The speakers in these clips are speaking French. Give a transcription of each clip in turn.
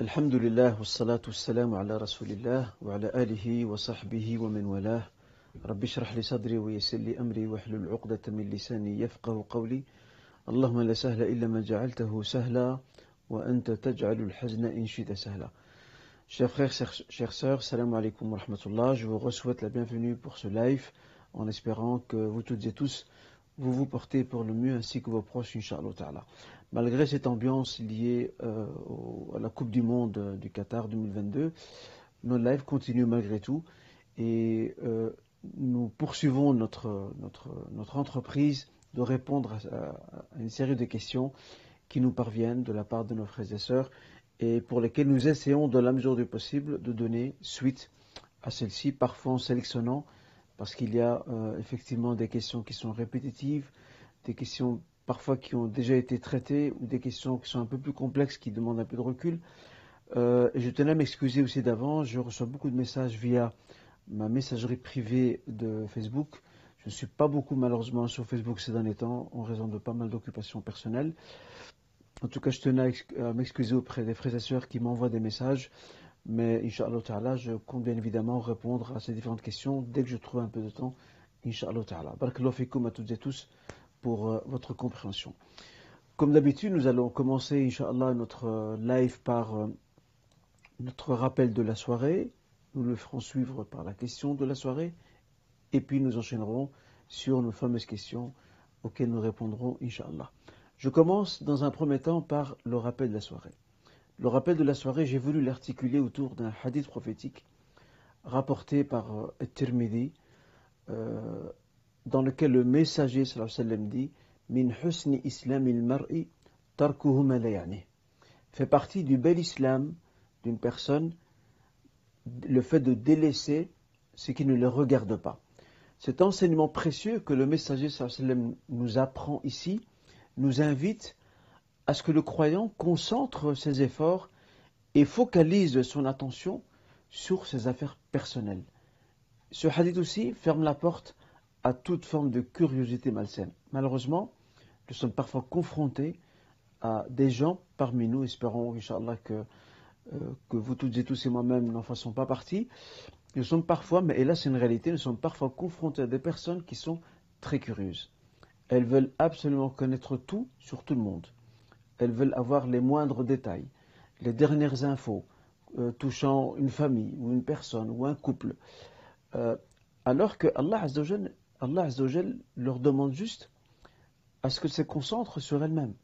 الحمد لله والصلاة والسلام على رسول الله وعلى آله وصحبه ومن والاه رب اشرح لي صدري ويسر لي أمري واحلل عقدة من لساني يفقه قولي اللهم لا سهل إلا ما جعلته سهلا وأنت تجعل الحزن إن شئت سهلا Chers frères, chères sœurs, salam alaikum wa rahmatullah. Je vous souhaite la bienvenue pour ce live en espérant que vous toutes et tous vous vous portez pour le mieux ainsi que vos proches, Inch'Allah Ta'ala. Malgré cette ambiance liée euh, à la Coupe du Monde euh, du Qatar 2022, nos lives continuent malgré tout. Et euh, nous poursuivons notre, notre, notre entreprise de répondre à, une série de questions qui nous parviennent de la part de nos frères et sœurs et pour lesquelles nous essayons de la mesure du possible de donner suite à celles-ci, parfois en sélectionnant, parce qu'il y a effectivement des questions qui sont répétitives, des questions parfois qui ont déjà été traitées ou des questions qui sont un peu plus complexes, qui demandent un peu de recul. Euh, je tenais à m'excuser aussi d'avant, je reçois beaucoup de messages via ma messagerie privée de Facebook. Je ne suis pas beaucoup malheureusement sur Facebook ces derniers temps en raison de pas mal d'occupations personnelles. En tout cas, je tenais à m'excuser auprès des frères et sœurs qui m'envoient des messages. Mais Inch'Allah Ta'ala, je compte bien évidemment répondre à ces différentes questions dès que je trouve un peu de temps. Inch'Allah Ta'ala. Barakallahu à toutes et tous pour euh, votre compréhension. Comme d'habitude, nous allons commencer, Inch'Allah, notre euh, live par euh, notre rappel de la soirée. Nous le ferons suivre par la question de la soirée. Et puis nous enchaînerons sur nos fameuses questions auxquelles nous répondrons, Inch'Allah. Je commence dans un premier temps par le rappel de la soirée. Le rappel de la soirée, j'ai voulu l'articuler autour d'un hadith prophétique rapporté par euh, Tirmidhi, dans lequel le messager dit Min husni islam mar'i fait partie du bel islam d'une personne le fait de délaisser ce qui ne le regarde pas. Cet enseignement précieux que le messager nous apprend ici, nous invite à ce que le croyant concentre ses efforts et focalise son attention sur ses affaires personnelles. Ce hadith aussi ferme la porte à toute forme de curiosité malsaine. Malheureusement, nous sommes parfois confrontés à des gens parmi nous, espérons, Inch'Allah, que, euh, que vous toutes et tous et moi-même n'en fassons pas partie. Nous sommes parfois, mais hélas c'est une réalité, nous sommes parfois confrontés à des personnes qui sont très curieuses. Elles veulent absolument connaître tout sur tout le monde. Elles veulent avoir les moindres détails, les dernières infos euh, touchant une famille ou une personne ou un couple. Euh, alors que Allah Azzawajal, Allah leur demande juste à ce qu'elles se concentrent sur elles-mêmes.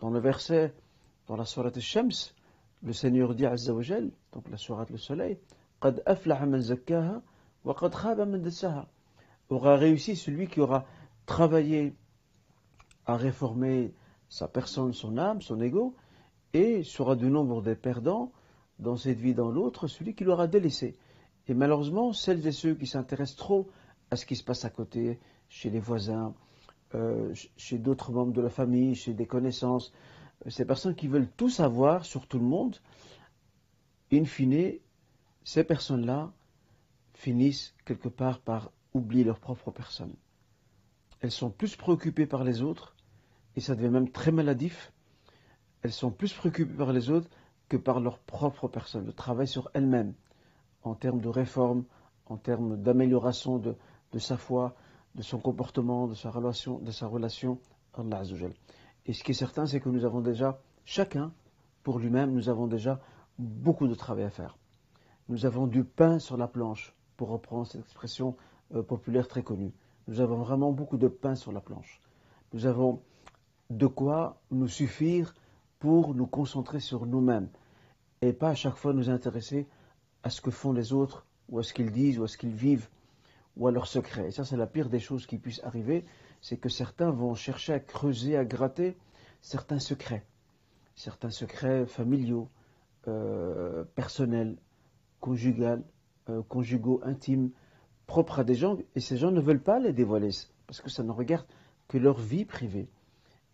Dans le verset, dans la sourate Shams, le Seigneur dit Azzawajal, donc la sourate le soleil, قَدْ أَفْلَحَ مَنْ زَكَّاهَا وَقَدْ خَابَ مَنْ دَسَّاهَا aura réussi celui qui aura travailler à réformer sa personne, son âme, son ego, et sera du nombre des perdants dans cette vie, dans l'autre, celui qui l'aura délaissé. Et malheureusement, celles et ceux qui s'intéressent trop à ce qui se passe à côté, chez les voisins, euh, chez d'autres membres de la famille, chez des connaissances, euh, ces personnes qui veulent tout savoir sur tout le monde, in fine, ces personnes-là finissent quelque part par oublier leur propre personne. Elles sont plus préoccupées par les autres, et ça devient même très maladif, elles sont plus préoccupées par les autres que par leur propre personne, le travail sur elles-mêmes, en termes de réforme, en termes d'amélioration de, sa foi, de son comportement, de sa relation, de sa relation Allah Et ce qui est certain, c'est que nous avons déjà, chacun, pour lui-même, nous avons déjà beaucoup de travail à faire. Nous avons du pain sur la planche, pour reprendre cette expression euh, populaire très connue. Nous avons vraiment beaucoup de pain sur la planche. Nous avons de quoi nous suffire pour nous concentrer sur nous-mêmes et pas à chaque fois nous intéresser à ce que font les autres ou à ce qu'ils disent ou à ce qu'ils vivent ou à leurs secrets. Et ça, c'est la pire des choses qui puissent arriver, c'est que certains vont chercher à creuser, à gratter certains secrets, certains secrets familiaux, euh, personnels, conjugaux, euh, conjugaux, intimes, propre à des gens, et ces gens ne veulent pas les dévoiler, parce que ça ne regarde que leur vie privée.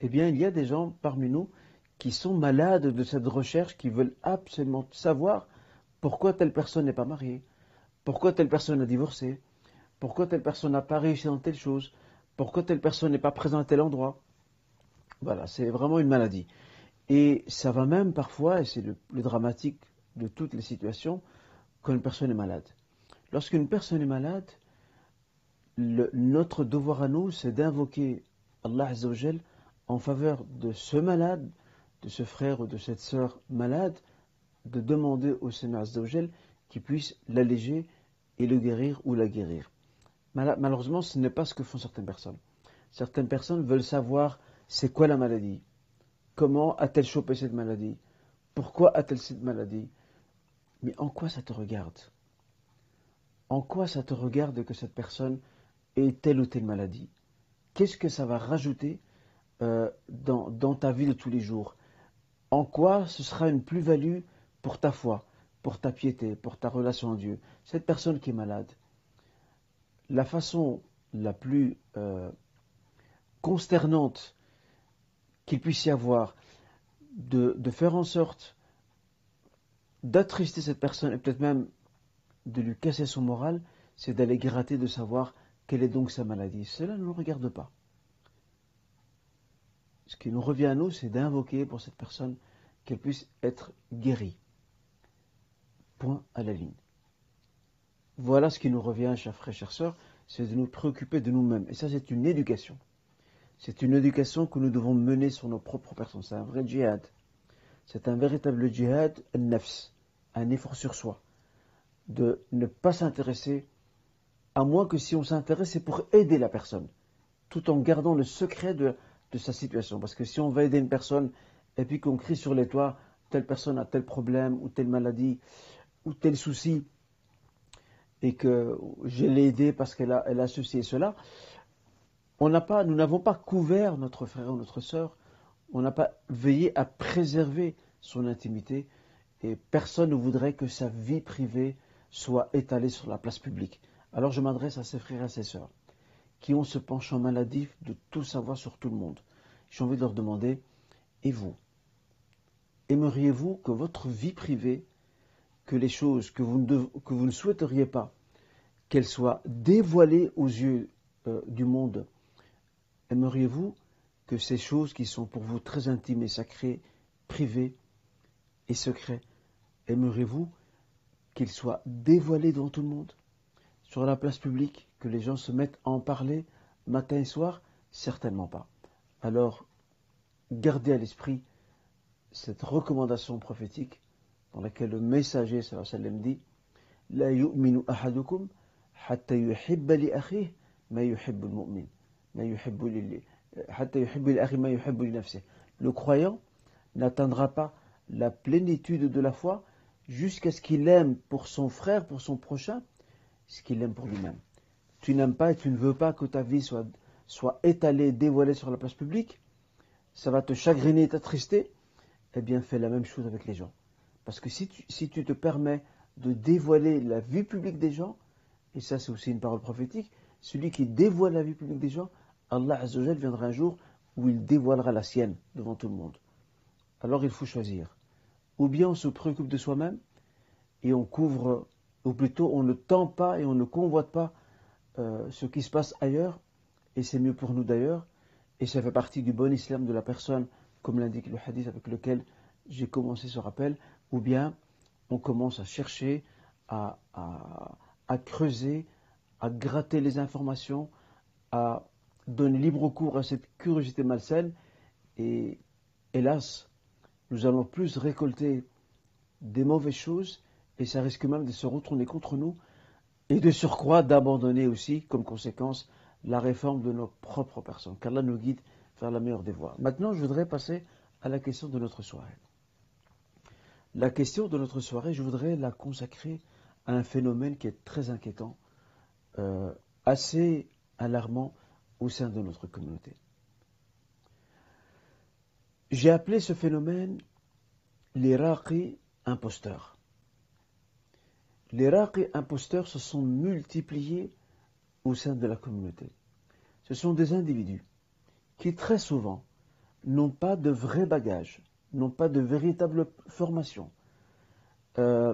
Eh bien, il y a des gens parmi nous qui sont malades de cette recherche, qui veulent absolument savoir pourquoi telle personne n'est pas mariée, pourquoi telle personne a divorcé, pourquoi telle personne n'a pas réussi dans telle chose, pourquoi telle personne n'est pas présente à tel endroit. Voilà, c'est vraiment une maladie. Et ça va même parfois, et c'est le, dramatique de toutes les situations, quand une personne est malade. Lorsqu'une personne est malade, notre devoir à nous, c'est d'invoquer Allah Azzawajal en faveur de ce malade, de ce frère ou de cette sœur malade, de demander au Seigneur Azzawajal qu'il puisse l'alléger et le guérir ou la guérir. Malheureusement, ce n'est pas ce que font certaines personnes. Certaines personnes veulent savoir c'est quoi la maladie, comment a-t-elle chopé cette maladie, pourquoi a-t-elle cette maladie, mais en quoi ça te regarde? En quoi ça te regarde que cette personne ait telle ou telle maladie? Qu'est-ce que ça va rajouter euh, dans, dans ta vie de tous les jours? En quoi ce sera une plus-value pour ta foi, pour ta piété, pour ta relation à Dieu? Cette personne qui est malade, la façon la plus euh, consternante qu'il puisse y avoir de, faire en sorte d'attrister cette personne et peut-être même de lui casser son moral, c'est d'aller gratter de savoir quelle est donc sa maladie. Cela ne nous regarde pas. Ce qui nous revient à nous, c'est d'invoquer pour cette personne qu'elle puisse être guérie. Point à la ligne. Voilà ce qui nous revient, chers frères et chères sœurs, c'est de nous préoccuper de nous-mêmes. Et ça, c'est une éducation. C'est une éducation que nous devons mener sur nos propres personnes. C'est un vrai djihad. C'est un véritable djihad, un nafs, un effort sur soi. De ne pas s'intéresser, à moins que si on s'intéresse, c'est pour aider la personne, tout en gardant le secret de, de sa situation. Parce que si on va aider une personne et puis qu'on crie sur les toits, telle personne a tel problème ou telle maladie ou tel souci, et que je l'ai aidé parce qu'elle a, elle ceci et cela, on n'a pas, nous n'avons pas couvert notre frère ou notre sœur, on n'a pas veillé à préserver son intimité, et personne ne voudrait que sa vie privée soit étalée sur la place publique. Alors je m'adresse à ses frères et à ses sœurs, qui ont ce penchant maladif de tout savoir sur tout le monde. J'ai envie de leur demander, et vous? Aimeriez-vous que votre vie privée que les choses que vous ne, souhaiteriez pas qu'elles soient dévoilées aux yeux euh, du monde, aimeriez-vous que ces choses qui sont pour vous très intimes et sacrées, privées et secrètes, aimeriez-vous qu'elles soient dévoilées devant tout le monde? Sur la place publique, que les gens se mettent à en parler matin et soir? Certainement pas. Alors, gardez à l'esprit cette recommandation prophétique dans laquelle le messager sallam dit La yu'minu ahadukum Le croyant n'atteindra pas la plénitude de la foi jusqu'à ce qu'il aime pour son frère, pour son prochain, ce qu'il aime pour lui-même. Tu n'aimes pas et tu ne veux pas que ta vie soit, soit étalée, dévoilée sur la place publique, ça va te chagriner, t'attrister, eh bien fais la même chose avec les gens. Parce que si tu, te permets de dévoiler la vie publique des gens, et ça c'est aussi une parole prophétique, celui qui dévoile la vie publique des gens, Allah Azzawajal viendra un jour où il dévoilera la sienne devant tout le monde. Alors il faut choisir. Ou bien on se préoccupe de soi-même et on couvre, ou plutôt on ne tend pas et on ne convoite pas euh, ce qui se passe ailleurs, et c'est mieux pour nous d'ailleurs, et ça fait partie du bon islam de la personne, comme l'indique le hadith avec lequel j'ai commencé ce rappel, ou bien on commence à chercher, à, creuser, à gratter les informations, à donner libre cours à cette curiosité malsaine, et hélas, nous allons plus récolter des mauvaises choses, et ça risque même de se retourner contre nous, et de surcroît d'abandonner aussi, comme conséquence, la réforme de nos propres personnes, car là nous guide vers la meilleure des voies. Maintenant, je voudrais passer à la question de notre soirée. La question de notre soirée, je voudrais la consacrer à un phénomène qui est très inquiétant, euh, assez alarmant au sein de notre communauté. J'ai appelé ce phénomène les raqis imposteurs. Les raqis imposteurs se sont multipliés au sein de la communauté. Ce sont des individus qui très souvent n'ont pas de vrai bagage, n'ont pas de véritable formation, euh,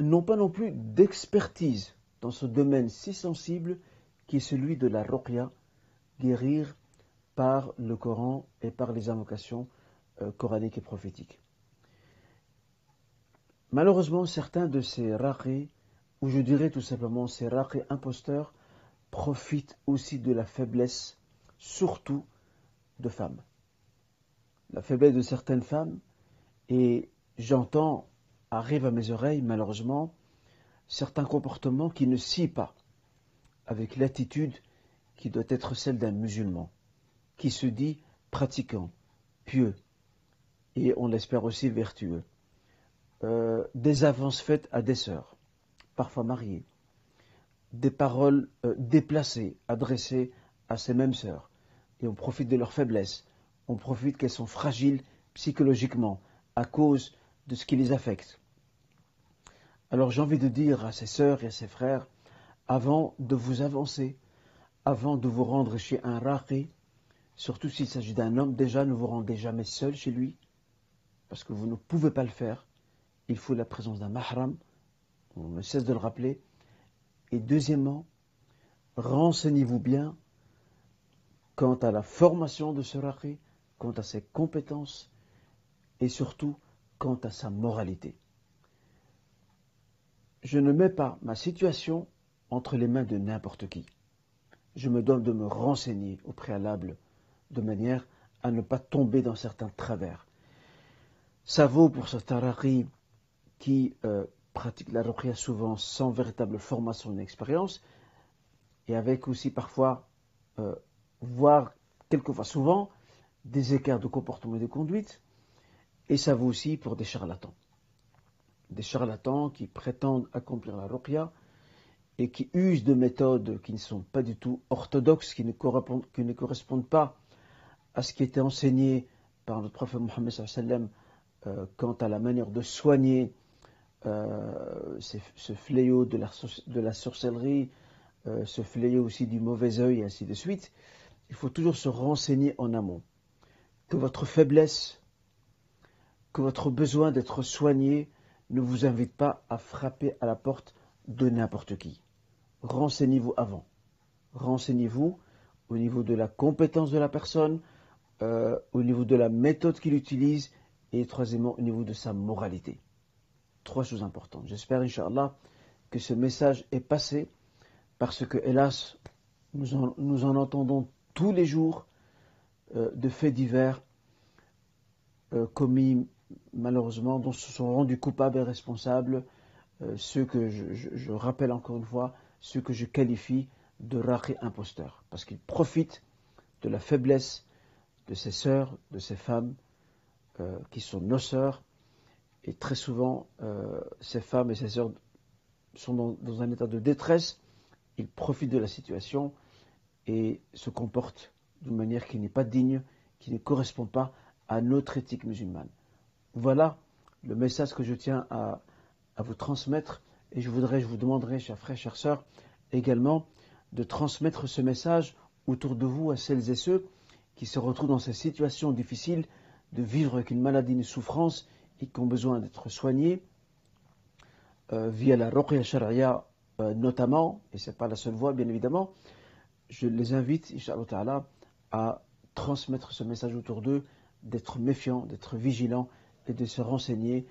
n'ont pas non plus d'expertise dans ce domaine si sensible qui est celui de la ruqya, guérir par le Coran et par les invocations euh, coraniques et prophétiques. Malheureusement, certains de ces raqis, ou je dirais tout simplement ces raqis imposteurs, profitent aussi de la faiblesse, surtout de femmes. La faiblesse de certaines femmes, et j'entends, arrive à mes oreilles malheureusement, certains comportements qui ne scient pas avec l'attitude qui doit être celle d'un musulman, qui se dit pratiquant, pieux, et on l'espère aussi vertueux. Euh, des avances faites à des sœurs, parfois mariées, des paroles euh, déplacées adressées à ces mêmes sœurs, et on profite de leur faiblesse, on profite qu'elles sont fragiles psychologiquement à cause de ce qui les affecte. Alors j'ai envie de dire à ces sœurs et à ces frères, avant de vous avancer, avant de vous rendre chez un raqi, surtout s'il s'agit d'un homme, déjà ne vous rendez jamais seul chez lui, parce que vous ne pouvez pas le faire il faut la présence d'un mahram, on ne cesse de le rappeler. Et deuxièmement, renseignez-vous bien quant à la formation de ce raqi, quant à ses compétences et surtout quant à sa moralité. Je ne mets pas ma situation entre les mains de n'importe qui. Je me donne de me renseigner au préalable de manière à ne pas tomber dans certains travers. Ça vaut pour ce taraqi qui euh, pratiquent la ruqya souvent sans véritable formation et expérience, et avec aussi parfois, euh, voire quelquefois souvent, des écarts de comportement et de conduite, et ça vaut aussi pour des charlatans. Des charlatans qui prétendent accomplir la ruqya et qui usent de méthodes qui ne sont pas du tout orthodoxes, qui ne correspondent, pas à ce qui était enseigné par notre prophète Mohammed euh, quant à la manière de soigner euh, ce fléau de la, sorcellerie, euh, ce fléau aussi du mauvais œil, et ainsi de suite, il faut toujours se renseigner en amont. Que votre faiblesse, que votre besoin d'être soigné ne vous invite pas à frapper à la porte de n'importe qui. Renseignez-vous avant. Renseignez-vous au niveau de la compétence de la personne, euh, au niveau de la méthode qu'il utilise et troisièmement au niveau de sa moralité trois choses importantes. J'espère, Inch'Allah, que ce message est passé parce que, hélas, nous en, entendons tous les jours de faits divers euh, commis malheureusement, dont se sont rendus coupables et responsables euh, ceux que je, rappelle encore une fois, ceux que je qualifie de rares imposteurs, parce qu'ils profitent de la faiblesse de ces sœurs, de ces femmes qui sont nos sœurs, et très souvent, euh, ces femmes et ces sœurs sont dans, un état de détresse, ils profitent de la situation et se comportent d'une manière qui n'est pas digne, qui ne correspond pas à notre éthique musulmane. Voilà le message que je tiens à, vous transmettre et je voudrais, je vous demanderai, chers frères, chères sœurs, également de transmettre ce message autour de vous à celles et ceux qui se retrouvent dans ces situations difficiles de vivre avec une maladie, une souffrance et qui ont besoin d'être soignés euh, via la ruqya sharia euh, notamment, et ce n'est pas la seule voie bien évidemment, je les invite, Inch'Allah à transmettre ce message autour d'eux, d'être méfiants, d'être vigilants et de se renseigner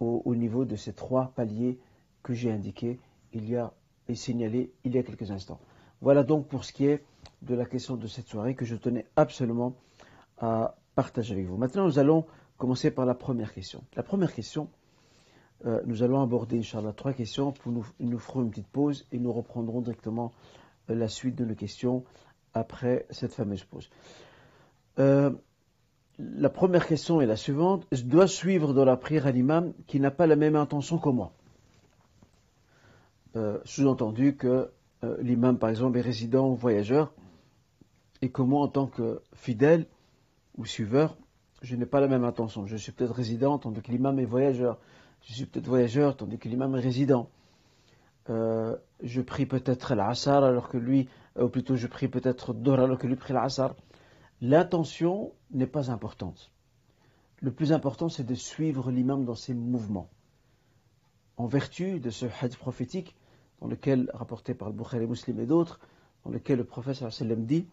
au, niveau de ces trois paliers que j'ai indiqués il y a et signalés il y a quelques instants. Voilà donc pour ce qui est de la question de cette soirée que je tenais absolument à partager avec vous. Maintenant, nous allons commencer par la première question. La première question, euh, nous allons aborder, Inch'Allah, trois questions. Pour nous, nous ferons une petite pause et nous reprendrons directement euh, la suite de nos questions après cette fameuse pause. Euh, la première question est la suivante. Je dois suivre dans la prière à l'imam qui n'a pas la même intention que moi. Sous-entendu que l'imam, par exemple, est résident ou voyageur et que moi, en tant que fidèle ou suiveur, je n'ai pas la même intention. Je suis peut-être résident tandis que l'imam est voyageur. Je suis peut-être voyageur tandis que l'imam est résident. Euh, je prie peut-être l'Assar alors que lui, euh, ou plutôt je prie peut-être Dora alors que lui prie. L'intention n'est pas importante. Le plus important, c'est de suivre l'imam dans ses mouvements. En vertu de ce hadith prophétique, dans lequel, rapporté par le Bukhari Muslim et d'autres, dans lequel le prophète dit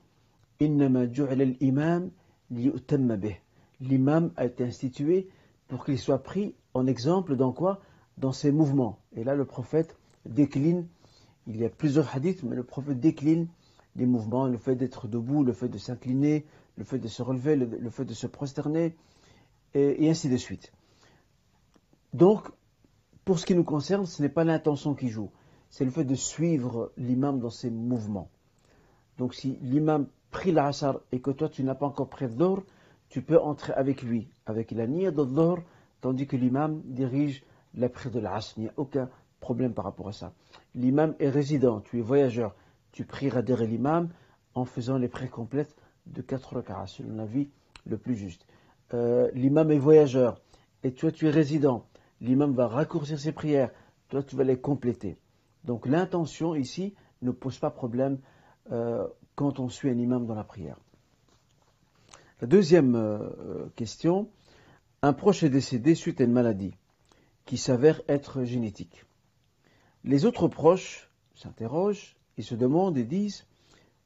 L'imam a été institué pour qu'il soit pris en exemple dans quoi? Dans ses mouvements. Et là, le prophète décline, il y a plusieurs hadiths, mais le prophète décline les mouvements, le fait d'être debout, le fait de s'incliner, le fait de se relever, le, fait de se prosterner, et, ainsi de suite. Donc, pour ce qui nous concerne, ce n'est pas l'intention qui joue, c'est le fait de suivre l'imam dans ses mouvements. Donc, si l'imam prie l'asar et que toi tu n'as pas encore pris le tu peux entrer avec lui, avec la niya de tandis que l'imam dirige la prière de l'asr. Il n'y a aucun problème par rapport à ça. L'imam est résident, tu es voyageur, tu prieras derrière l'imam en faisant les prières complètes de 4 rak'ahs, selon l'avis le plus juste. Euh, l'imam est voyageur et toi tu es résident. L'imam va raccourcir ses prières, toi tu vas les compléter. Donc l'intention ici ne pose pas problème euh, quand on suit un imam dans la prière. La deuxième euh, question, un proche est décédé suite à une maladie qui s'avère être génétique. Les autres proches s'interrogent, ils se demandent et disent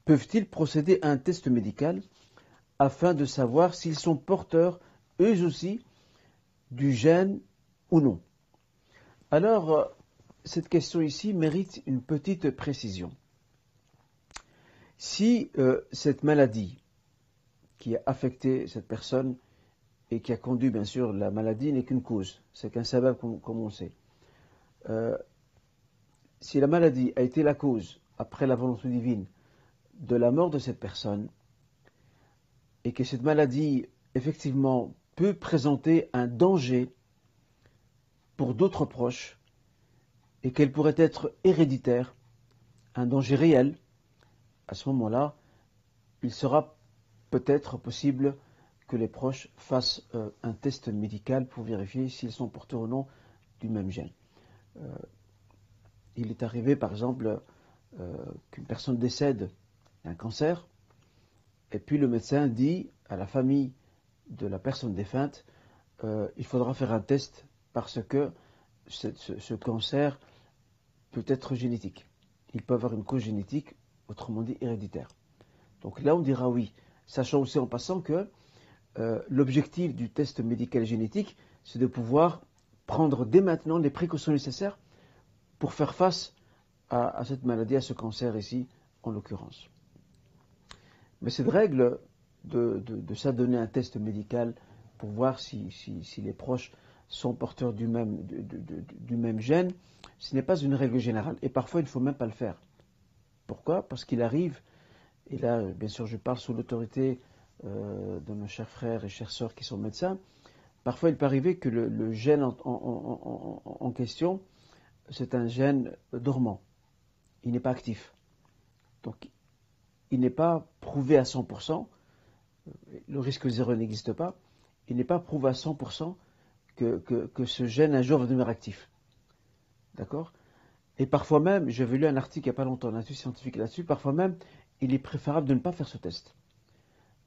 peuvent-ils procéder à un test médical afin de savoir s'ils sont porteurs, eux aussi, du gène ou non? Alors, euh, cette question ici mérite une petite précision. Si euh, cette maladie qui a affecté cette personne et qui a conduit, bien sûr, la maladie n'est qu'une cause, c'est qu'un sabbat comme, on sait. Euh, si la maladie a été la cause, après la volonté divine, de la mort de cette personne, et que cette maladie, effectivement, peut présenter un danger pour d'autres proches, et qu'elle pourrait être héréditaire, un danger réel, à ce moment-là, il sera peut-être possible que les proches fassent euh, un test médical pour vérifier s'ils sont porteurs ou non du même gène. Euh, il est arrivé, par exemple, euh, qu'une personne décède d'un cancer, et puis le médecin dit à la famille de la personne défunte, il faudra faire un test parce que ce, cancer peut être génétique. Il peut avoir une cause génétique, autrement dit héréditaire. Donc là, on dira oui, sachant aussi en passant que euh, l'objectif du test médical génétique, c'est de pouvoir prendre dès maintenant les précautions nécessaires pour faire face à, cette maladie, à ce cancer ici, en l'occurrence. Mais cette règle de, s'adonner un test médical pour voir si, les proches sont porteurs du même, du même gène, ce n'est pas une règle générale. Et parfois, il ne faut même pas le faire. Pourquoi? Parce qu'il arrive, et là, bien sûr, je parle sous l'autorité euh, de nos chers frères et chères sœurs qui sont médecins, parfois il peut arriver que le, gène en, question, c'est un gène dormant. Il n'est pas actif. Donc, il n'est pas prouvé à 100%, le risque zéro n'existe pas, il n'est pas prouvé à 100% que, ce gène un jour va devenir actif. D'accord? Et parfois même, j'avais lu un article il n'y a pas longtemps, un institut scientifique là-dessus, parfois même, il est préférable de ne pas faire ce test.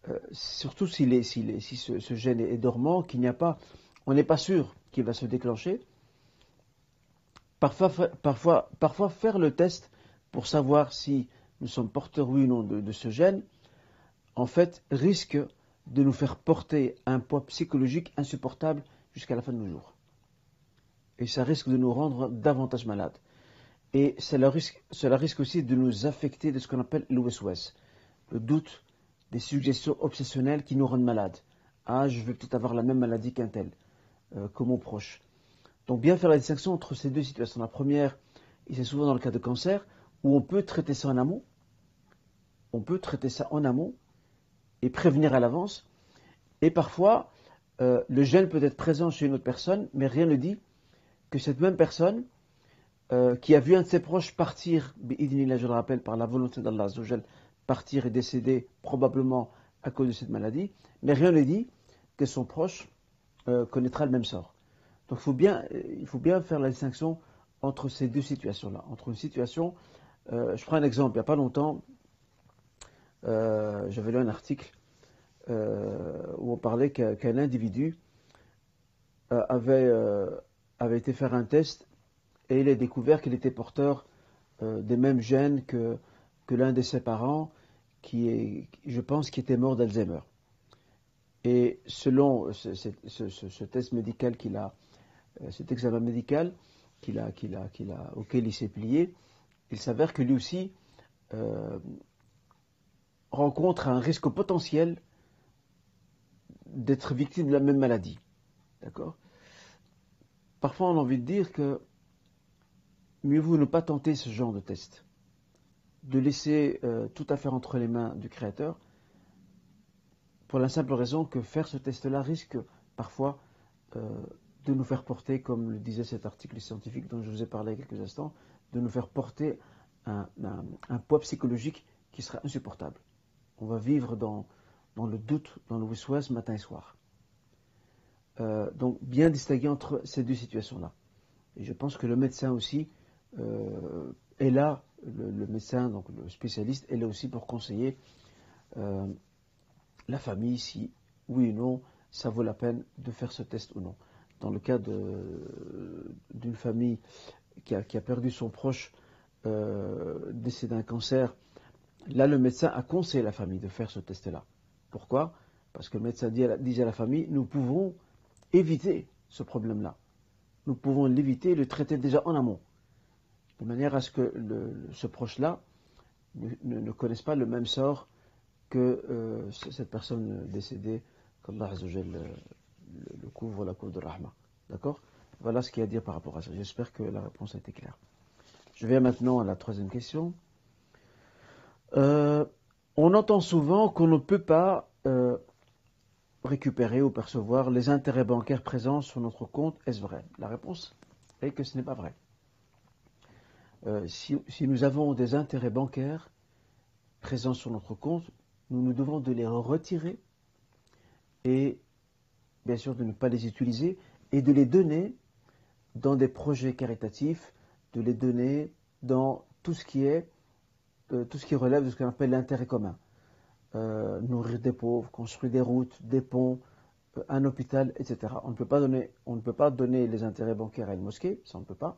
Euh, surtout si, ce, gène est, dormant, qu'il n'y a pas, on n'est pas sûr qu'il va se déclencher. Parfois, faire le test pour savoir si nous sommes porteurs oui ou non de, ce gène, en fait, risque de nous faire porter un poids psychologique insupportable jusqu'à la fin de nos jours. Et ça risque de nous rendre davantage malades. Et cela risque, cela risque aussi de nous affecter de ce qu'on appelle l'OSOS, le doute, des suggestions obsessionnelles qui nous rendent malades. Ah, je vais peut-être avoir la même maladie qu'un tel, euh, que mon proche. Donc bien faire la distinction entre ces deux situations. La première, et c'est souvent dans le cas de cancer, où on peut traiter ça en amont, on peut traiter ça en amont et prévenir à l'avance. Et parfois, euh, le gène peut être présent chez une autre personne, mais rien ne dit que cette même personne euh, qui a vu un de ses proches partir, je le rappelle, par la volonté d'Allah, partir et décéder probablement à cause de cette maladie, mais rien ne dit que son proche euh, connaîtra le même sort. Donc il faut, bien, euh, il faut bien faire la distinction entre ces deux situations-là. Entre une situation, euh, je prends un exemple, il n'y a pas longtemps, j'avais lu un article où on parlait qu'un individu avait, avait été faire un test et il a découvert qu'il était porteur des mêmes gènes que que l'un de ses parents, qui est, je pense, qui était mort d'Alzheimer. Et selon ce, test médical qu'il a, euh, cet examen médical qu'il a, qu'il a, qu'il a, auquel il s'est plié, il s'avère que lui aussi euh, rencontre un risque potentiel d'être victime de la même maladie. D'accord? Parfois, on a envie de dire que mieux vaut ne pas tenter ce genre de test, de laisser euh, tout à faire entre les mains du Créateur, pour la simple raison que faire ce test-là risque parfois euh, de nous faire porter, comme le disait cet article scientifique dont je vous ai parlé il y a quelques instants, de nous faire porter un, poids psychologique qui sera insupportable. On va vivre dans, le doute, dans le wiswas matin et soir. Euh, donc bien distinguer entre ces deux situations-là. Et je pense que le médecin aussi euh, est là, le, médecin, donc le spécialiste, est là aussi pour conseiller euh, la famille si oui ou non ça vaut la peine de faire ce test ou non. Dans le cas d'une famille qui a, perdu son proche décédé d'un cancer, là le médecin a conseillé la famille de faire ce test-là. Pourquoi? Parce que le médecin dit à la famille, nous pouvons éviter ce problème-là. Nous pouvons l'éviter et le traiter déjà en amont, de manière à ce que ce proche-là ne, connaisse pas le même sort que euh, cette personne décédée, qu'Allah le, le couvre, la couvre de Rahma. D'accord? Voilà ce qu'il y a à dire par rapport à ça. J'espère que la réponse a été claire. Je viens maintenant à la troisième question. Euh, on entend souvent qu'on ne peut pas euh, récupérer ou percevoir les intérêts bancaires présents sur notre compte, est-ce vrai? La réponse est que ce n'est pas vrai. Euh, si, nous avons des intérêts bancaires présents sur notre compte, nous nous devons de les retirer et bien sûr de ne pas les utiliser et de les donner dans des projets caritatifs, de les donner dans tout ce qui est euh, tout ce qui relève de ce qu'on appelle l'intérêt commun. Euh, nourrir des pauvres, construire des routes, des ponts, euh, un hôpital, etc. On ne, peut pas donner, on ne peut pas donner les intérêts bancaires à une mosquée, ça on ne peut pas,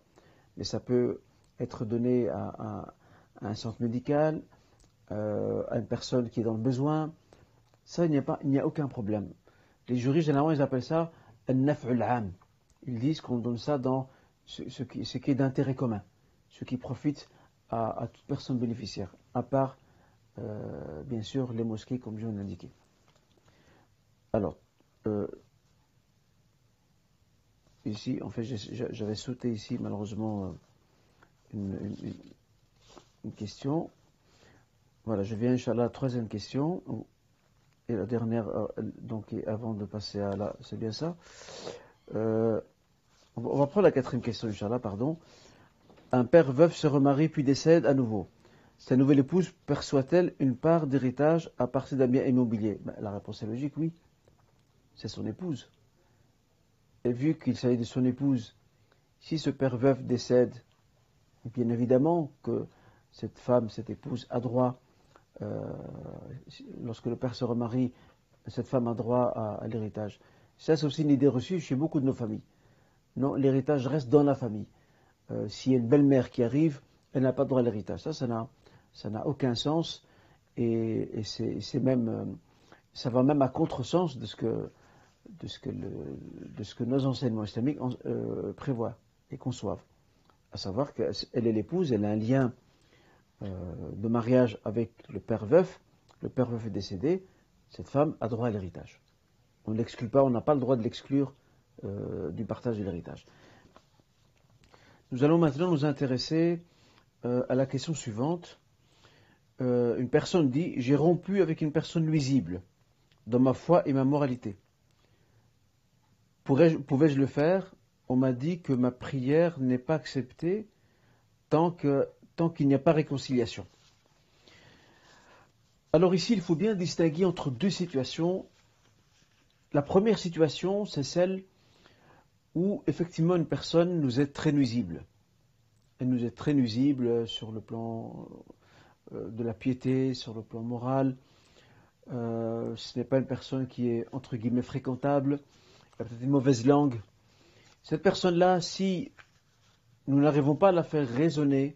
mais ça peut être donné à, un centre médical, à une personne qui est dans le besoin. Ça, il n'y a aucun problème. Les juristes, généralement, ils appellent ça un am. Ils disent qu'on donne ça dans ce, qui, est d'intérêt commun, ce qui profite à, toute personne bénéficiaire, à part euh, bien sûr, les mosquées, comme je l'ai indiqué. Alors, euh, ici, en fait, j'avais sauté ici, malheureusement, euh, une, question. Voilà, je viens, Inch'Allah, troisième question. Et la dernière, donc, avant de passer à la. C'est bien ça. on va prendre la quatrième question, Inch'Allah, pardon. Un père veuf se remarie puis décède à nouveau sa nouvelle épouse perçoit-elle une part d'héritage à partir d'un bien immobilier? Ben, La réponse est logique, oui. C'est son épouse. Et vu qu'il s'agit de son épouse, si ce père veuf décède, bien évidemment que cette femme, cette épouse a droit, euh, lorsque le père se remarie, cette femme a droit à, l'héritage. Ça, c'est aussi une idée reçue chez beaucoup de nos familles. Non, l'héritage reste dans la famille. Euh, s'il y a une belle-mère qui arrive, elle n'a pas droit à l'héritage. Ça, ça n'a aucun sens et, c'est même, euh, ça va même à contresens de ce que, de ce que, nos enseignements islamiques euh, prévoient et conçoivent. À savoir qu'elle est l'épouse, elle a un lien euh, de mariage avec le père veuf, le père veuf est décédé, cette femme a droit à l'héritage. On ne l'exclut pas, on n'a pas le droit de l'exclure du partage de l'héritage. Nous allons maintenant nous intéresser à la question suivante. Euh, une personne dit J'ai rompu avec une personne nuisible dans ma foi et ma moralité. Pouvais-je le faire? On m'a dit que ma prière n'est pas acceptée tant qu'il tant qu'il n'y a pas réconciliation. Alors ici, il faut bien distinguer entre deux situations. La première situation, c'est celle où effectivement une personne nous est très nuisible. Elle nous est très nuisible sur le plan euh, de la piété sur le plan moral. Euh, ce n'est pas une personne qui est entre guillemets fréquentable, elle a peut-être une mauvaise langue. Cette personne-là, si nous n'arrivons pas à la faire raisonner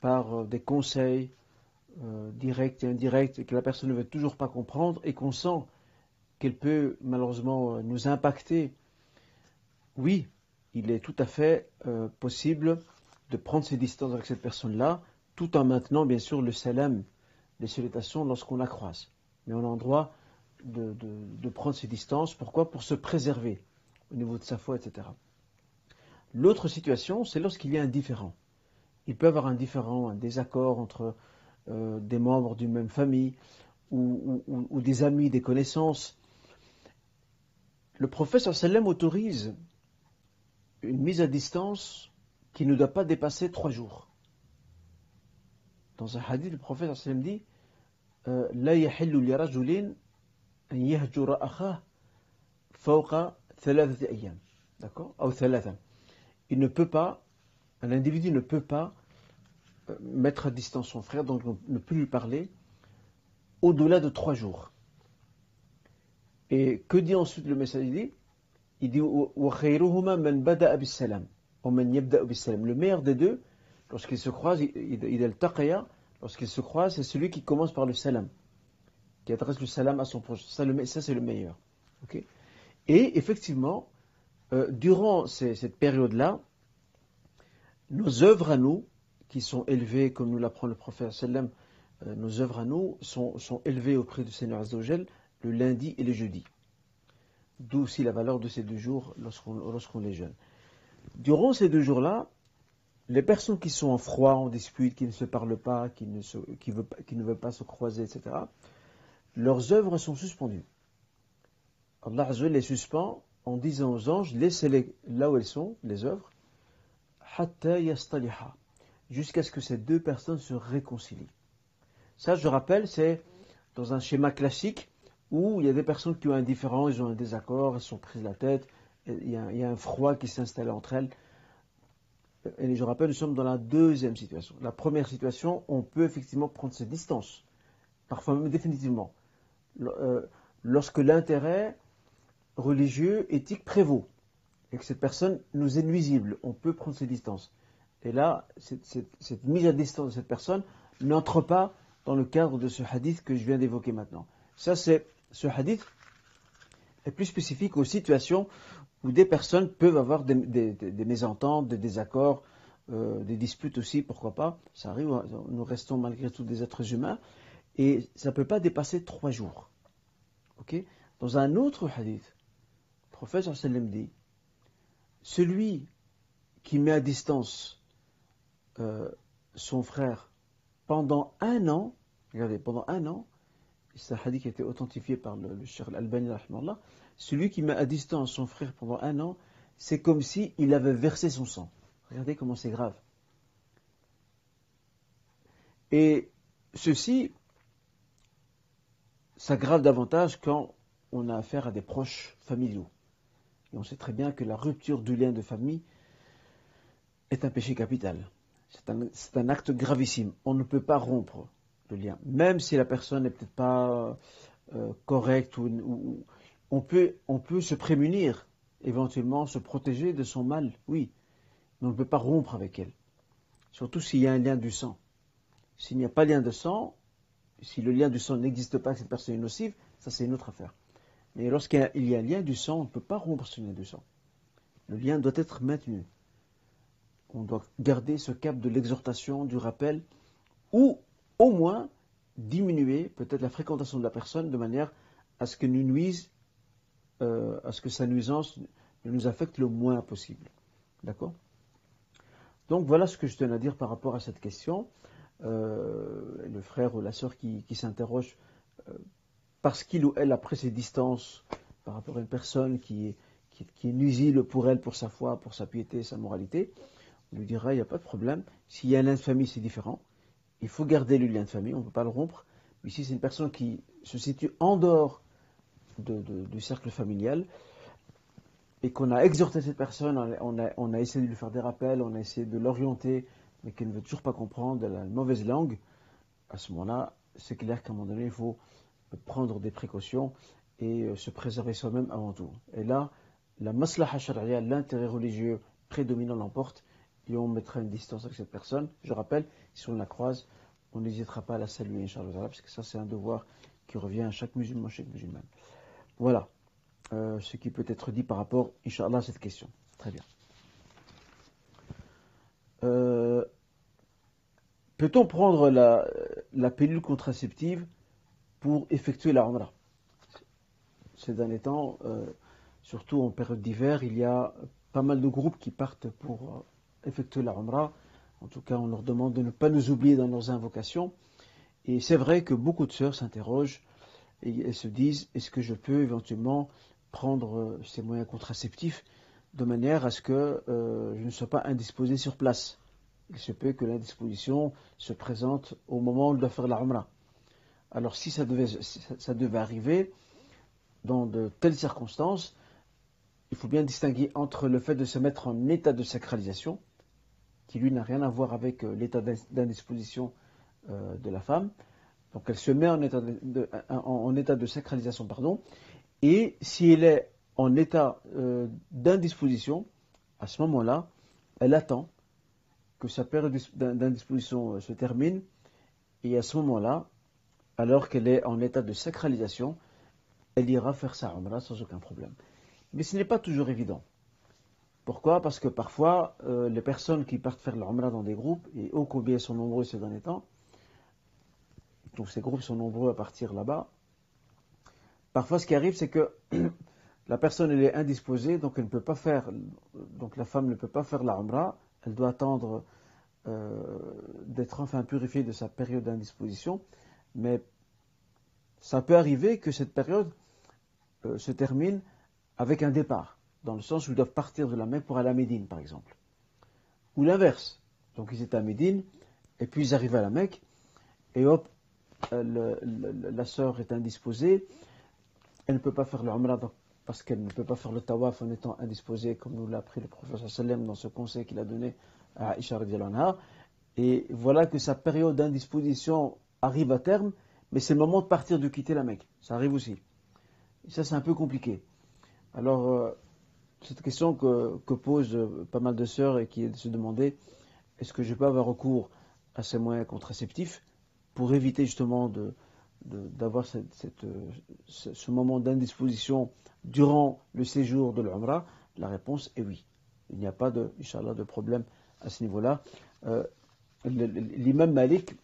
par euh, des conseils directs et indirects que la personne ne veut toujours pas comprendre et qu'on sent qu'elle peut malheureusement nous impacter, oui, il est tout à fait euh, possible de prendre ses distances avec cette personne-là, tout en maintenant bien sûr le salam, les salutations lorsqu'on la croise. Mais on a le droit de, de prendre ses distances. Pourquoi? Pour se préserver au niveau de sa foi, etc. L'autre situation, c'est lorsqu'il y a un différent. Il peut y avoir un différent, un désaccord entre euh, des membres d'une même famille ou, des amis, des connaissances. Le prophète sallam autorise une mise à distance qui ne doit pas dépasser trois jours. Dans un hadith, le prophète sallam dit euh. D'accord? Il ne peut pas, un individu ne peut pas euh, mettre à distance son frère, donc ne plus lui parler, au-delà de trois jours. Et que dit ensuite le message Il dit, le meilleur des deux, lorsqu'ils se croisent, il lorsqu'ils se croisent, c'est celui qui commence par le salam, qui adresse le salam à son proche. Ça, c'est le meilleur. Et effectivement, euh, durant cette période-là, nos œuvres à nous, qui sont élevées, comme nous l'apprend le prophète sallam, euh, nos œuvres à nous sont, élevées auprès du Seigneur Azzawajal le lundi et le jeudi. D'où aussi la valeur de ces deux jours lorsqu'on est jeune. Durant ces deux jours-là, les personnes qui sont en froid, en dispute, qui ne se parlent pas, qui ne, qui qui ne veulent pas se croiser, etc., leurs œuvres sont suspendues. Allah les suspend en disant aux anges, laissez-les là où elles sont, les œuvres, jusqu'à ce que ces deux personnes se réconcilient. Ça, je rappelle, c'est dans un schéma classique où il y a des personnes qui ont un différent, ils ont un désaccord, elles sont prises la tête, il y a, un froid qui s'installe entre elles. Et je rappelle, nous sommes dans la deuxième situation. La première situation, on peut effectivement prendre ses distances, parfois même définitivement, euh, lorsque l'intérêt religieux, éthique prévaut, et que cette personne nous est nuisible, on peut prendre ses distances. Et là, cette, mise à distance de cette personne n'entre pas dans le cadre de ce hadith que je viens d'évoquer maintenant. Ça, c'est ce hadith est plus spécifique aux situations où des personnes peuvent avoir des, mésententes, des désaccords, euh, des disputes aussi, pourquoi pas. Ça arrive, nous restons malgré tout des êtres humains, et ça ne peut pas dépasser trois jours. Dans un autre hadith, professeur sallam dit celui qui met à distance euh, son frère pendant un an, regardez, pendant un an, c'est un hadith qui a été authentifié par le, le Cheikh Al-Albani, celui qui met à distance son frère pendant un an, c'est comme s'il il avait versé son sang. Regardez comment c'est grave. Et ceci s'aggrave davantage quand on a affaire à des proches familiaux. On sait très bien que la rupture du lien de famille est un péché capital. C'est un, acte gravissime. On ne peut pas rompre le lien. Même si la personne n'est peut-être pas euh, correcte, ou, on, peut, se prémunir, éventuellement se protéger de son mal, oui. Mais on ne peut pas rompre avec elle. Surtout s'il y a un lien du sang. S'il n'y a pas de lien de sang, si le lien du sang n'existe pas, cette personne est nocive, ça c'est une autre affaire. Mais lorsqu'il y a un lien du sang, on ne peut pas rompre ce lien du sang. Le lien doit être maintenu. On doit garder ce cap de l'exhortation, du rappel, ou au moins diminuer peut-être la fréquentation de la personne de manière à ce que nous nuise, euh, à ce que sa nuisance nous affecte le moins possible. D'accord? Donc voilà ce que je tenais à dire par rapport à cette question. Euh, le frère ou la sœur qui, s'interroge euh, parce qu'il ou elle a pris ses distances par rapport à une personne qui est, nuisible pour elle, pour sa foi, pour sa piété, sa moralité, on lui dira il n'y a pas de problème. S'il y a un lien de famille, c'est différent. Il faut garder le lien de famille, on ne peut pas le rompre. Mais si c'est une personne qui se situe en dehors du cercle familial, et qu'on a exhorté cette personne, on a, on a, essayé de lui faire des rappels, on a essayé de l'orienter, mais qu'elle ne veut toujours pas comprendre la mauvaise langue, à ce moment-là, c'est clair qu'à un moment donné, il faut prendre des précautions et euh, se préserver soi-même avant tout. Et là, la maslaha sharia, l'intérêt religieux prédominant l'emporte et on mettra une distance avec cette personne. Je rappelle, si on la croise, on n'hésitera pas à la saluer, Inch'Allah, parce que ça c'est un devoir qui revient à chaque musulman, chaque musulman. Voilà euh, ce qui peut être dit par rapport, Inch'Allah, à cette question. Très bien. Euh, peut-on prendre la, la, pilule contraceptive pour effectuer la Umrah Ces derniers temps, euh, surtout en période d'hiver, il y a pas mal de groupes qui partent pour effectuer la Umrah. En tout cas, on leur demande de ne pas nous oublier dans leurs invocations. Et c'est vrai que beaucoup de sœurs s'interrogent et se disent est-ce que je peux éventuellement prendre euh, ces moyens contraceptifs de manière à ce que euh, je ne sois pas indisposé sur place? Il se peut que l'indisposition se présente au moment où je dois faire la Umrah. Alors si ça devait, ça devait arriver dans de telles circonstances, il faut bien distinguer entre le fait de se mettre en état de sacralisation, qui lui n'a rien à voir avec euh, l'état d'indisposition de la femme, donc elle se met en état de, en état de sacralisation, pardon, et si elle est en état euh, d'indisposition, à ce moment-là, elle attend que sa période d'indisposition euh, se termine. Et à ce moment-là, alors qu'elle est en état de sacralisation, elle ira faire sa umrah sans aucun problème. Mais ce n'est pas toujours évident. Pourquoi? Parce que parfois, euh, les personnes qui partent faire l'umrah dans des groupes, et ô combien sont nombreux ces derniers temps, donc ces groupes sont nombreux à partir là-bas, Parfois, ce qui arrive, c'est que la personne est indisposée, donc la femme ne peut pas faire la umrah, elle doit attendre euh, d'être enfin purifiée de sa période d'indisposition, mais ça peut arriver que cette période euh, se termine avec un départ, dans le sens où ils doivent partir de la Mecque pour aller à Médine, par exemple. Ou l'inverse. Donc ils étaient à Médine, et puis ils arrivent à la Mecque, et hop, euh, la sœur est indisposée, elle ne peut pas faire le Umrah parce qu'elle ne peut pas faire le tawaf en étant indisposée, comme nous l'a appris le professeur Salem dans ce conseil qu'il a donné à Aisha Et voilà que sa période d'indisposition arrive à terme, mais c'est le moment de partir, de quitter la Mecque. Ça arrive aussi. Et ça, c'est un peu compliqué. Alors, euh, cette question que, que posent pas mal de sœurs et qui est de se demander est-ce que je peux avoir recours à ces moyens contraceptifs pour éviter justement de, d'avoir euh, ce moment d'indisposition durant le séjour de l'Umrah? La réponse est oui. Il n'y a pas de, de problème à ce niveau-là. Euh, l'imam Malik,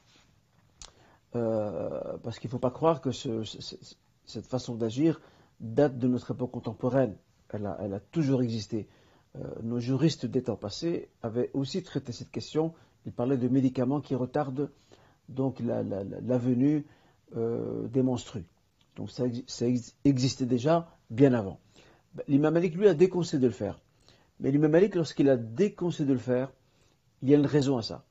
euh, parce qu'il ne faut pas croire que cette façon d'agir date de notre époque contemporaine. Elle a, toujours existé. nos juristes des temps passés avaient aussi traité cette question. Ils parlaient de médicaments qui retardent donc la, venue euh, des monstrues. Donc ça, existait déjà bien avant. Ben, l'imam Malik, lui, a déconseillé de le faire. Mais l'imam Malik, lorsqu'il a déconseillé de le faire, il y a une raison à ça.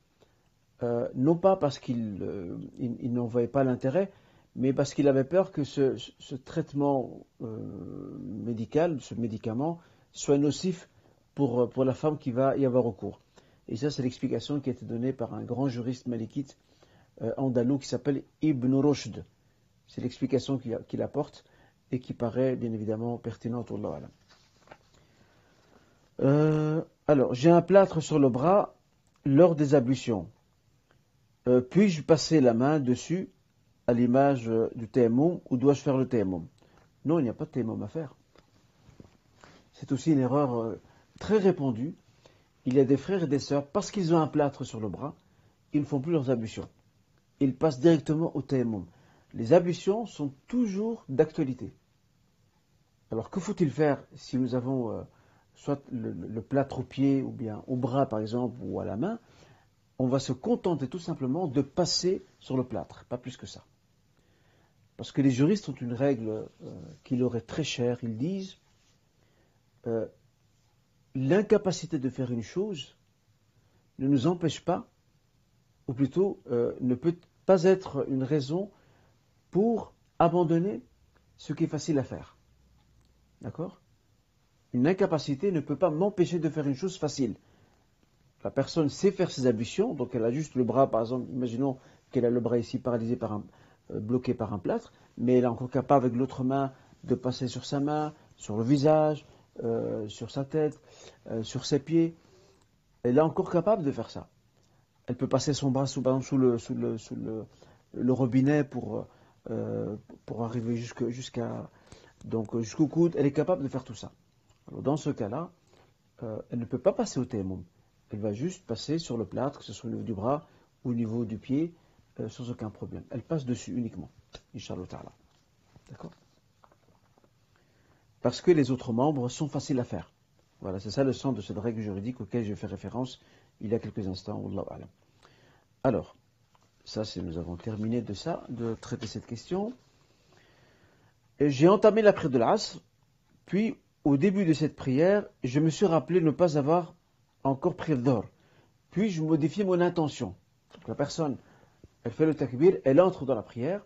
Euh, non pas parce qu'il euh, n'en voyait pas l'intérêt, mais parce qu'il avait peur que ce, traitement médical, ce médicament, soit nocif pour, la femme qui va y avoir recours. Et ça, c'est l'explication qui a été donnée par un grand juriste malikite euh, andalou qui s'appelle Ibn Rushd. C'est l'explication qu'il apporte et qui paraît bien évidemment pertinente. Euh, alors, j'ai un plâtre sur le bras lors des ablutions. Euh, puis-je passer la main dessus à l'image du tayammum ou dois-je faire le tayammum Non, il n'y a pas de tayammum à faire. C'est aussi une erreur très répandue. Il y a des frères et des sœurs, parce qu'ils ont un plâtre sur le bras, ils ne font plus leurs ablutions il passe directement au tayammum. Les ablutions sont toujours d'actualité. Alors que faut-il faire si nous avons euh, soit le, plâtre au pied ou bien au bras par exemple ou à la main? On va se contenter tout simplement de passer sur le plâtre, pas plus que ça. Parce que les juristes ont une règle euh, qui leur est très chère. Ils disent euh, l'incapacité de faire une chose ne nous empêche pas, ou plutôt ne peut pas être une raison pour abandonner ce qui est facile à faire. D'accord? Une incapacité ne peut pas m'empêcher de faire une chose facile. La personne sait faire ses ablutions, donc elle a juste le bras, par exemple, imaginons qu'elle a le bras ici paralysé euh, bloqué par un plâtre, mais elle est encore capable avec l'autre main de passer sur sa main, sur le visage, euh, sur sa tête, euh, sur ses pieds. Elle est encore capable de faire ça elle peut passer son bras sous, le, robinet pour, arriver jusqu'à jusqu'au coude, elle est capable de faire tout ça. Dans ce cas-là, elle ne peut pas passer au tayammum. Elle va juste passer sur le plâtre, que ce soit au niveau du bras ou au niveau du pied, sans aucun problème. Elle passe dessus uniquement, Inch'Allah Ta'ala. D'accord? Parce que les autres membres sont faciles à faire. Voilà, c'est ça le sens de cette règle juridique auquel j'ai fait référence il y a quelques instants. Alors, ça c'est nous avons terminé de ça, de traiter cette question. J'ai entamé la prière de l'Asr, puis au début de cette prière, je me suis rappelé ne pas avoir encore pris d'or. Puis je modifie mon intention? la personne, elle fait le takbir, elle entre dans la prière,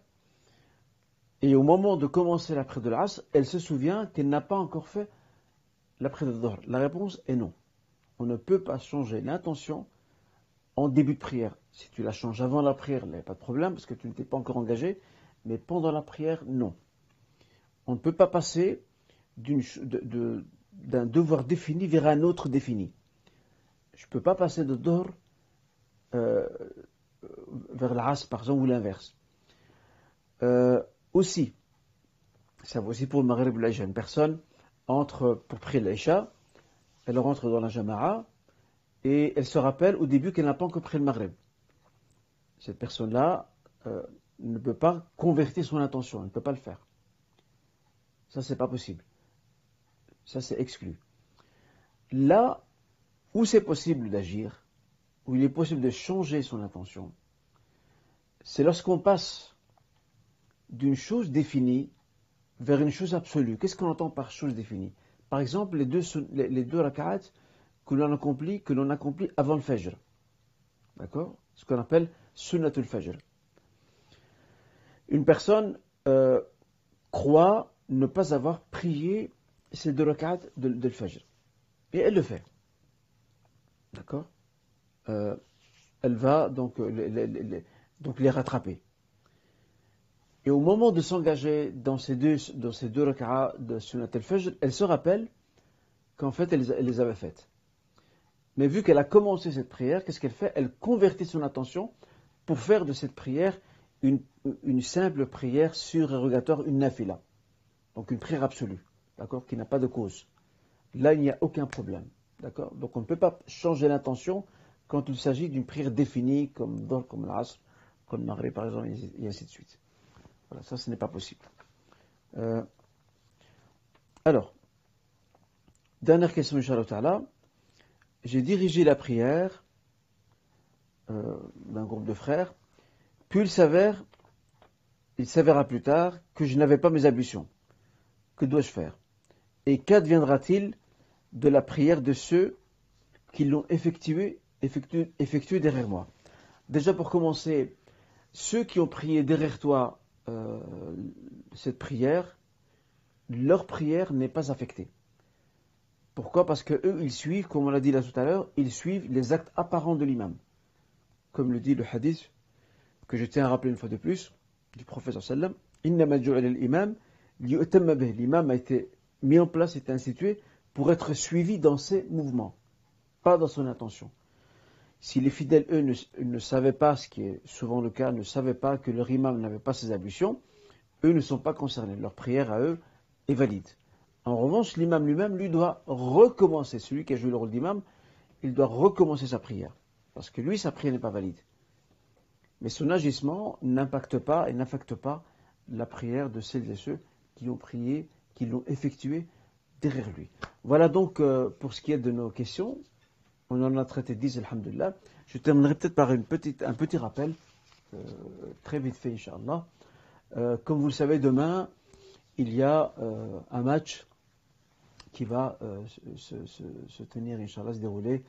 et au moment de commencer la prière de l'Asr, elle se souvient qu'elle n'a pas encore fait la prière de La réponse est non. On ne peut pas changer l'intention en début de prière. Si tu la changes avant la prière, il n'y a pas de problème parce que tu ne t'es pas encore engagé, mais pendant la prière, non. On ne peut pas passer d'un devoir défini vers un autre défini. Je ne peux pas passer de Dor euh, vers l'As, par exemple, ou l'inverse. Euh, aussi, ça vaut aussi pour le Maghreb la jeune personne entre pour prier l'Aïcha, elle rentre dans la Jama'a et elle se rappelle au début qu'elle n'a pas encore pris le Maghreb. Cette personne-là euh, ne peut pas convertir son intention, elle ne peut pas le faire. Ça, c'est pas possible. Ça, c'est exclu. Là où c'est possible d'agir, où il est possible de changer son intention, c'est lorsqu'on passe d'une chose définie vers une chose absolue. Qu'est-ce qu'on entend par chose définie? Par exemple, les deux, les, que l'on accomplit, que l'on accomplit avant le fajr. D'accord? Ce qu'on appelle sunnatul fajr. Une personne euh, croit ne pas avoir prié ces deux rak'at de, de, fajr. Et elle le fait. D'accord euh, Elle va donc euh, donc les rattraper. Et au moment de s'engager dans ces deux, dans ces deux de Sunnat al-Fajr, elle se rappelle qu'en fait, elle, les avait faites. Mais vu qu'elle a commencé cette prière, qu'est-ce qu'elle fait? Elle convertit son attention pour faire de cette prière une, simple prière surérogatoire, une nafila. Donc une prière absolue, d'accord, qui n'a pas de cause. Là, il n'y a aucun problème, d'accord Donc on ne peut pas changer l'intention quand il s'agit d'une prière définie, comme dans comme l'Asr, comme Maghrib par exemple, et ainsi de suite. Voilà, ça, ce n'est pas possible. Euh, alors, dernière question, Inch'Allah J'ai dirigé la prière euh, d'un groupe de frères, puis il s'avère, il s'avéra plus tard que je n'avais pas mes ablutions. Que dois-je faire? Et qu'adviendra-t-il de la prière de ceux qui l'ont effectuée effectué, derrière moi Déjà pour commencer, ceux qui ont prié derrière toi euh, cette prière, leur prière n'est pas affectée. Pourquoi? Parce que eux, ils suivent, comme on l'a dit là tout à l'heure, ils suivent les actes apparents de l'imam. Comme le dit le hadith, que je tiens à rappeler une fois de plus, du prophète sallam, l'imam, l'imam a été mis en place, été institué pour être suivi dans ses mouvements, pas dans son intention. Si les fidèles, eux, ne, savaient pas, ce qui est souvent le cas, ne savaient pas que leur imam n'avait pas ses ablutions, eux ne sont pas concernés. Leur prière à eux est valide. En revanche, l'imam lui-même, lui, doit recommencer. Celui qui a joué le rôle d'imam, il doit recommencer sa prière. Parce que lui, sa prière n'est pas valide. Mais son agissement n'impacte pas et n'affecte pas la prière de celles et ceux qui ont prié, qui l'ont effectué derrière lui. Voilà donc euh, pour ce qui est de nos questions. On en a traité 10, alhamdulillah. Je terminerai peut-être par une petite, un petit rappel, euh, très vite fait, Inch'Allah. Euh, comme vous le savez, demain, il y a un match qui va se, tenir, Inch'Allah, se dérouler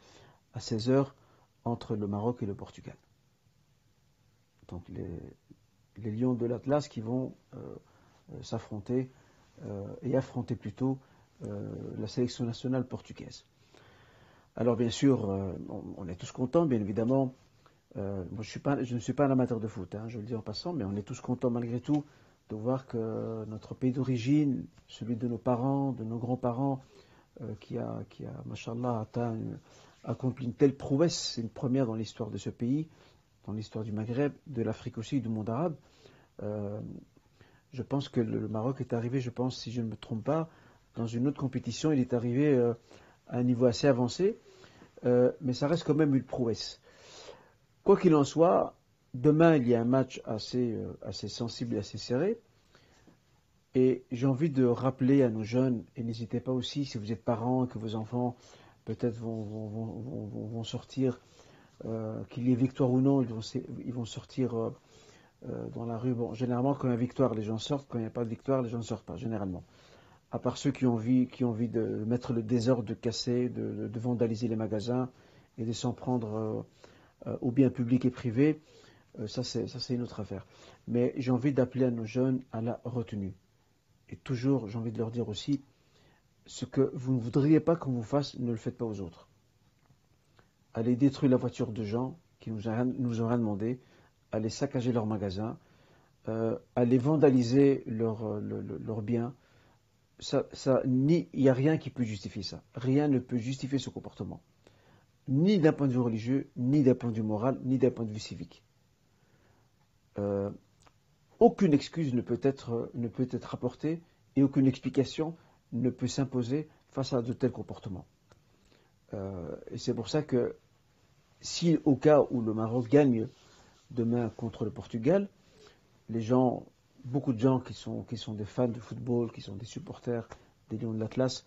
à 16h entre le Maroc et le Portugal. Donc les lions de l'Atlas qui vont s'affronter et affronter plutôt la sélection nationale portugaise. Alors bien sûr, euh, on, est tous contents, bien évidemment. Euh, moi, je, ne suis pas un amateur de foot, hein, je le dis en passant, mais on est tous contents malgré tout de voir que notre pays d'origine, celui de nos parents, de nos grands-parents, euh, qui a, qui a, atteint, accompli une telle prouesse, c'est une première dans l'histoire de ce pays, dans l'histoire du Maghreb, de l'Afrique aussi, du monde arabe. Je pense que le Maroc est arrivé, je pense, si je ne me trompe pas, dans une autre compétition, il est arrivé euh, à un niveau assez avancé, euh, mais ça reste quand même une prouesse. Quoi qu'il en soit, demain il y a un match assez, euh, assez sensible et assez serré. Et j'ai envie de rappeler à nos jeunes, et n'hésitez pas aussi, si vous êtes parents, que vos enfants peut-être vont, vont, sortir, qu'il y ait victoire ou non, ils vont, ils vont sortir dans la rue. Bon, généralement, quand il y a victoire, les gens sortent. Quand il n'y a pas de victoire, les gens ne sortent pas, généralement à part ceux qui ont envie, qui ont envie de mettre le désordre, de casser, de, vandaliser les magasins et de s'en prendre euh, euh, aux biens publics et privés, euh, ça c'est une autre affaire. Mais j'ai envie d'appeler à nos jeunes à la retenue. Et toujours, j'ai envie de leur dire aussi, ce que vous ne voudriez pas qu'on vous fasse, ne le faites pas aux autres. Allez détruire la voiture de gens qui nous nous ont rien demandé, allez saccager leurs magasins, allez vandaliser leurs biens, ça, il n'y a rien qui peut justifier ça. Rien ne peut justifier ce comportement. Ni d'un point de vue religieux, ni d'un point de vue moral, ni d'un point de vue civique. Euh, aucune excuse ne peut, être, ne peut être apportée et aucune explication ne peut s'imposer face à de tels comportements. Euh, et c'est pour ça que si au cas où le Maroc gagne demain contre le Portugal, les gens beaucoup de gens qui sont, des fans de football, qui sont des supporters des Lions de l'Atlas,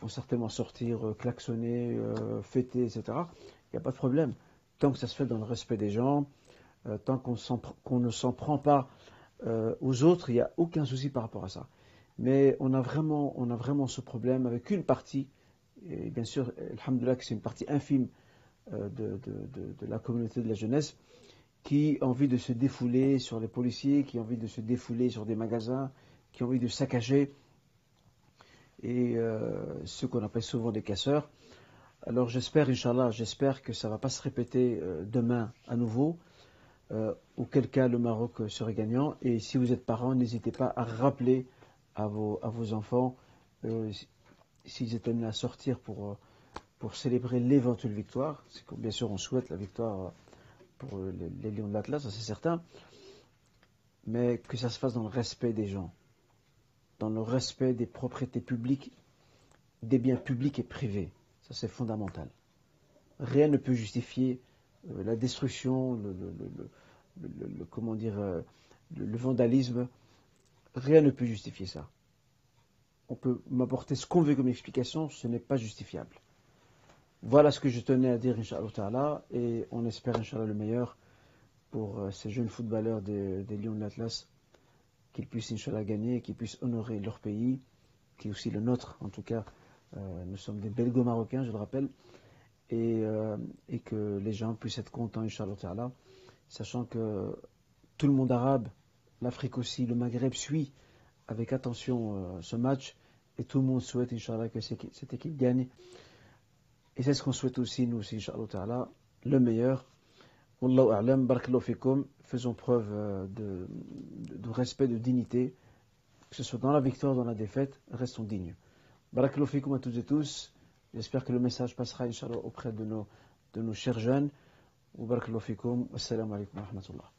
vont certainement sortir, euh, klaxonner, euh, fêter, etc. Il n'y a pas de problème. Tant que ça se fait dans le respect des gens, euh, tant qu'on ne s'en prend pas aux autres, il n'y a aucun souci par rapport à ça. Mais on a vraiment, ce problème avec une partie, et bien sûr, alhamdoulilah, que c'est une partie infime de, la communauté de la jeunesse, qui ont envie de se défouler sur les policiers, qui ont envie de se défouler sur des magasins, qui ont envie de saccager, et euh, ceux qu'on appelle souvent des casseurs. Alors j'espère, Inch'Allah, j'espère que ça ne va pas se répéter euh, demain à nouveau, euh, auquel cas le Maroc serait gagnant. Et si vous êtes parents, n'hésitez pas à rappeler à vos, à vos enfants, s'ils étaient amenés à sortir pour, pour célébrer l'éventuelle victoire, bien sûr on souhaite la victoire pour les, lions de l'Atlas, ça c'est certain, mais que ça se fasse dans le respect des gens, dans le respect des propriétés publiques, des biens publics et privés. Ça c'est fondamental. Rien ne peut justifier euh, la destruction, le, comment dire, euh, le vandalisme. Rien ne peut justifier ça. On peut m'apporter ce qu'on veut comme explication, ce n'est pas justifiable. Voilà ce que je tenais à dire, Inch'Allah, et on espère, Inch'Allah, le meilleur pour euh, ces jeunes footballeurs des, Lions de l'Atlas, qu'ils puissent, Inch'Allah, gagner, qu'ils puissent honorer leur pays, qui est aussi le nôtre, en tout cas. Euh, nous sommes des belgo-marocains, je le rappelle, euh, et, que les gens puissent être contents, Inch'Allah, sachant que tout le monde arabe, l'Afrique aussi, le Maghreb suit avec attention ce match, et tout le monde souhaite, Inch'Allah, que cette équipe gagne. Et c'est ce qu'on souhaite aussi, nous aussi, le meilleur. Wallahu a'lam, barakallahu fikum, faisons preuve euh, de, respect, de dignité, que ce soit dans la victoire, dans la défaite, restons dignes. Barakallahu à toutes et tous. J'espère que le message passera, Inch'Allah, auprès de nos, chers jeunes. Barakallahu. Assalamu alaikum wa rahmatullah.